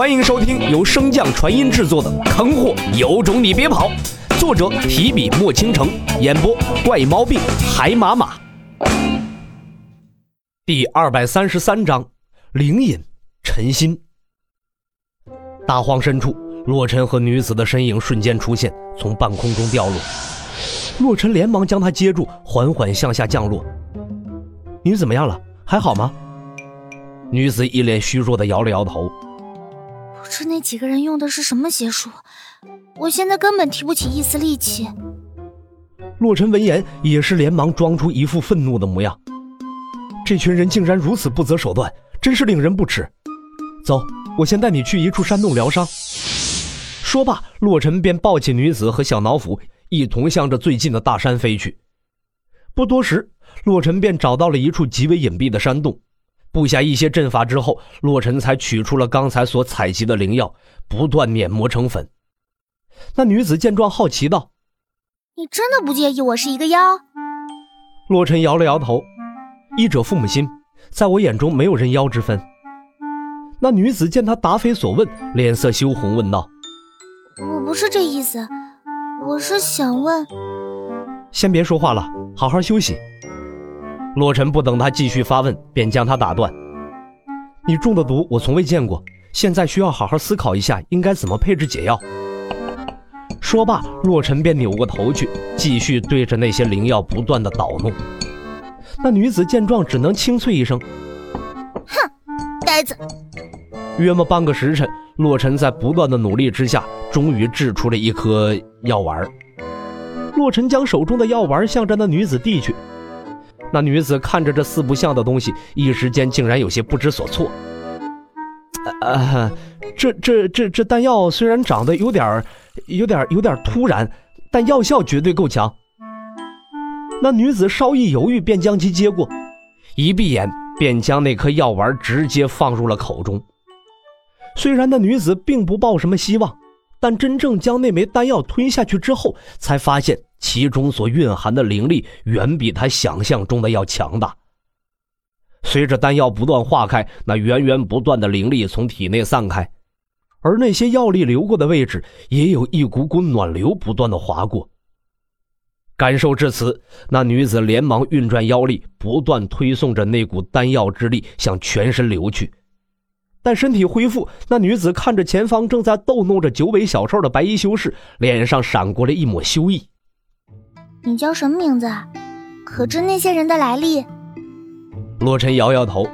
欢迎收听由升降传音制作的《坑货有种你别跑》，作者提笔墨倾城，演播怪毛病海马马。第二百三十三章，灵隐陈心。大荒深处，洛尘和女子的身影瞬间出现，从半空中掉落。洛尘连忙将她接住，缓缓向下降落。你怎么样了？还好吗？女子一脸虚弱的摇了摇头。不知那几个人用的是什么邪术，我现在根本提不起一丝力气。洛尘闻言也是连忙装出一副愤怒的模样。这群人竟然如此不择手段，真是令人不齿。走，我先带你去一处山洞疗伤。说罢，洛尘便抱起女子和小脑斧，一同向着最近的大山飞去。不多时，洛尘便找到了一处极为隐蔽的山洞。布下一些阵法之后，洛尘才取出了刚才所采集的灵药，不断碾磨成粉。那女子见状，好奇道：“你真的不介意我是一个妖？”洛尘摇了摇头：“医者父母心，在我眼中没有人妖之分。”那女子见他答非所问，脸色羞红，问道：“我不是这意思，我是想问……先别说话了，好好休息。”洛尘不等他继续发问，便将他打断：“你中的毒我从未见过，现在需要好好思考一下，应该怎么配置解药。”说罢，洛尘便扭过头去，继续对着那些灵药不断的捣弄。那女子见状，只能清脆一声：“哼，呆子！”约莫半个时辰，洛尘在不断的努力之下，终于制出了一颗药丸。洛尘将手中的药丸向着那女子递去。那女子看着这四不像的东西，一时间竟然有些不知所措。呃，这这这这丹药虽然长得有点有点有点突然，但药效绝对够强。那女子稍一犹豫，便将其接过，一闭眼便将那颗药丸直接放入了口中。虽然那女子并不抱什么希望，但真正将那枚丹药吞下去之后，才发现。其中所蕴含的灵力远比他想象中的要强大。随着丹药不断化开，那源源不断的灵力从体内散开，而那些药力流过的位置，也有一股股暖流不断的划过。感受至此，那女子连忙运转妖力，不断推送着那股丹药之力向全身流去。待身体恢复，那女子看着前方正在逗弄着九尾小兽的白衣修士，脸上闪过了一抹羞意。你叫什么名字？可知那些人的来历？洛尘摇摇头，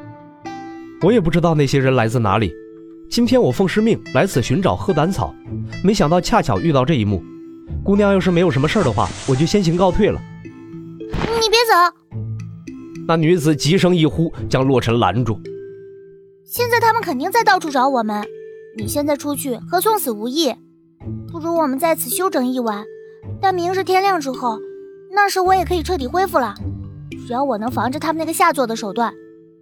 我也不知道那些人来自哪里。今天我奉师命来此寻找鹤胆草，没想到恰巧遇到这一幕。姑娘要是没有什么事的话，我就先行告退了。你别走！那女子急声一呼，将洛尘拦住。现在他们肯定在到处找我们，你现在出去和送死无异，不如我们在此休整一晚，待明日天亮之后。那时我也可以彻底恢复了，只要我能防着他们那个下作的手段，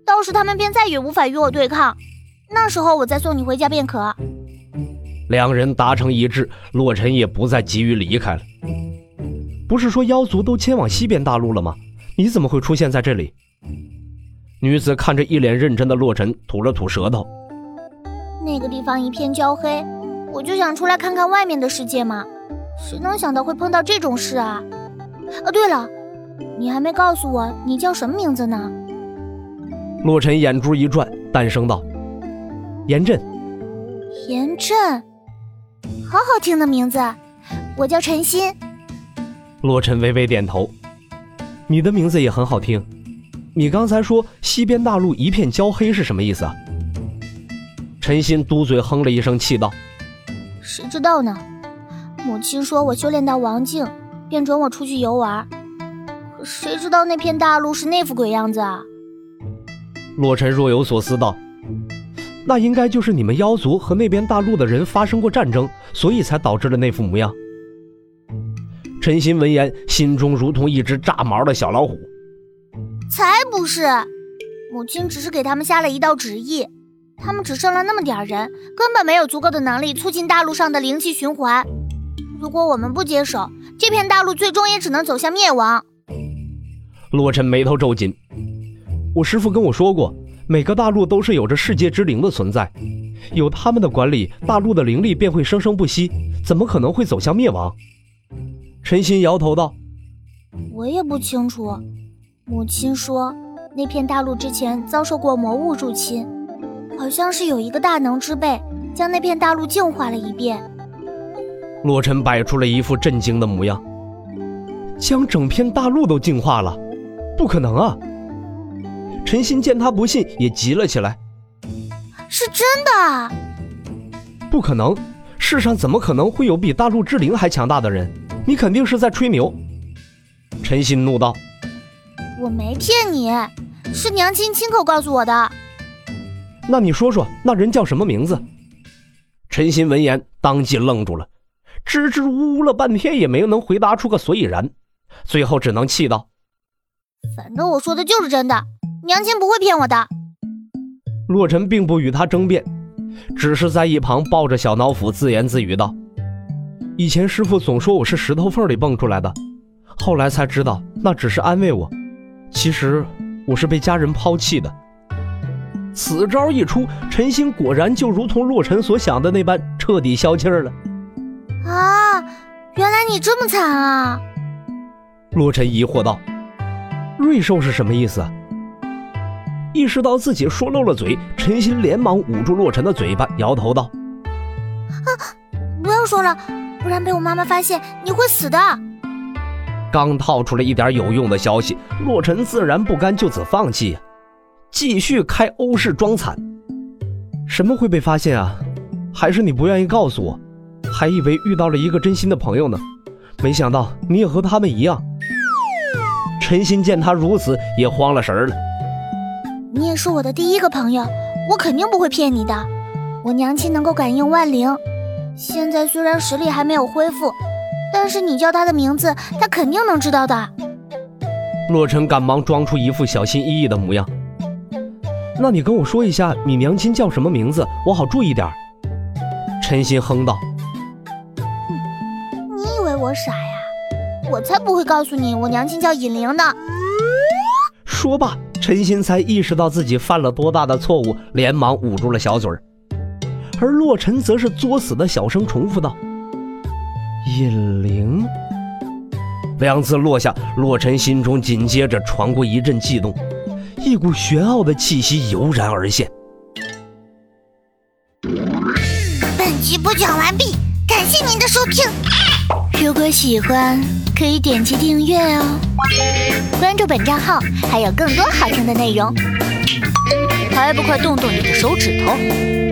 到时他们便再也无法与我对抗。那时候我再送你回家便可。两人达成一致，洛尘也不再急于离开了。不是说妖族都迁往西边大陆了吗？你怎么会出现在这里？女子看着一脸认真的洛尘，吐了吐舌头。那个地方一片焦黑，我就想出来看看外面的世界嘛。谁能想到会碰到这种事啊？哦，对了，你还没告诉我你叫什么名字呢？洛尘眼珠一转，淡声道：“严震。”严震，好好听的名字。我叫陈心。洛尘微微点头：“你的名字也很好听。你刚才说西边大陆一片焦黑是什么意思啊？”陈心嘟嘴哼了一声，气道：“谁知道呢？母亲说我修炼到王境。”便准我出去游玩，可谁知道那片大陆是那副鬼样子啊！洛尘若有所思道：“那应该就是你们妖族和那边大陆的人发生过战争，所以才导致了那副模样。”陈心闻言，心中如同一只炸毛的小老虎。才不是！母亲只是给他们下了一道旨意，他们只剩了那么点人，根本没有足够的能力促进大陆上的灵气循环。如果我们不接手，这片大陆最终也只能走向灭亡。洛尘眉头皱紧，我师父跟我说过，每个大陆都是有着世界之灵的存在，有他们的管理，大陆的灵力便会生生不息，怎么可能会走向灭亡？陈心摇头道：“我也不清楚。母亲说，那片大陆之前遭受过魔物入侵，好像是有一个大能之辈将那片大陆净化了一遍。”洛尘摆出了一副震惊的模样：“将整片大陆都净化了？不可能啊！”陈鑫见他不信，也急了起来。是真的？不可能！世上怎么可能会有比大陆之灵还强大的人？你肯定是在吹牛！陈鑫怒道：“我没骗你，是娘亲亲口告诉我的。”那你说说，那人叫什么名字？陈鑫闻言当即愣住了，支支吾吾了半天也没能回答出个所以然，最后只能气道：“反正我说的就是真的，娘亲不会骗我的。”洛尘并不与他争辩，只是在一旁抱着小脑斧自言自语道：“以前师傅总说我是石头缝里蹦出来的，后来才知道那只是安慰我，其实我是被家人抛弃的。”此招一出，陈星果然就如同洛尘所想的那般彻底消气了。啊，原来你这么惨啊！洛尘疑惑道：“瑞兽是什么意思？”意识到自己说漏了嘴，陈鑫连忙捂住洛尘的嘴巴，摇头道：“啊，不要说了，不然被我妈妈发现，你会死的。”刚套出了一点有用的消息，洛尘自然不甘就此放弃，继续开欧式装惨。什么会被发现啊？还是你不愿意告诉我？还以为遇到了一个真心的朋友呢，没想到你也和他们一样。陈鑫见他如此，也慌了神儿了。你也是我的第一个朋友，我肯定不会骗你的。我娘亲能够感应万灵，现在虽然实力还没有恢复，但是你叫她的名字，她肯定能知道的。洛尘赶忙装出一副小心翼翼的模样。那你跟我说一下，你娘亲叫什么名字，我好注意点。陈心哼道：“你以为我傻呀？我才不会告诉你，我娘亲叫尹玲呢。”说罢。陈鑫才意识到自己犯了多大的错误，连忙捂住了小嘴儿，而洛尘则是作死的小声重复道：“尹玲。”两字落下，洛尘心中紧接着传过一阵悸动，一股玄奥的气息油然而现。本集播讲完毕，感谢您的收听。如果喜欢，可以点击订阅哦。关注本账号，还有更多好听的内容，还不快动动你的手指头！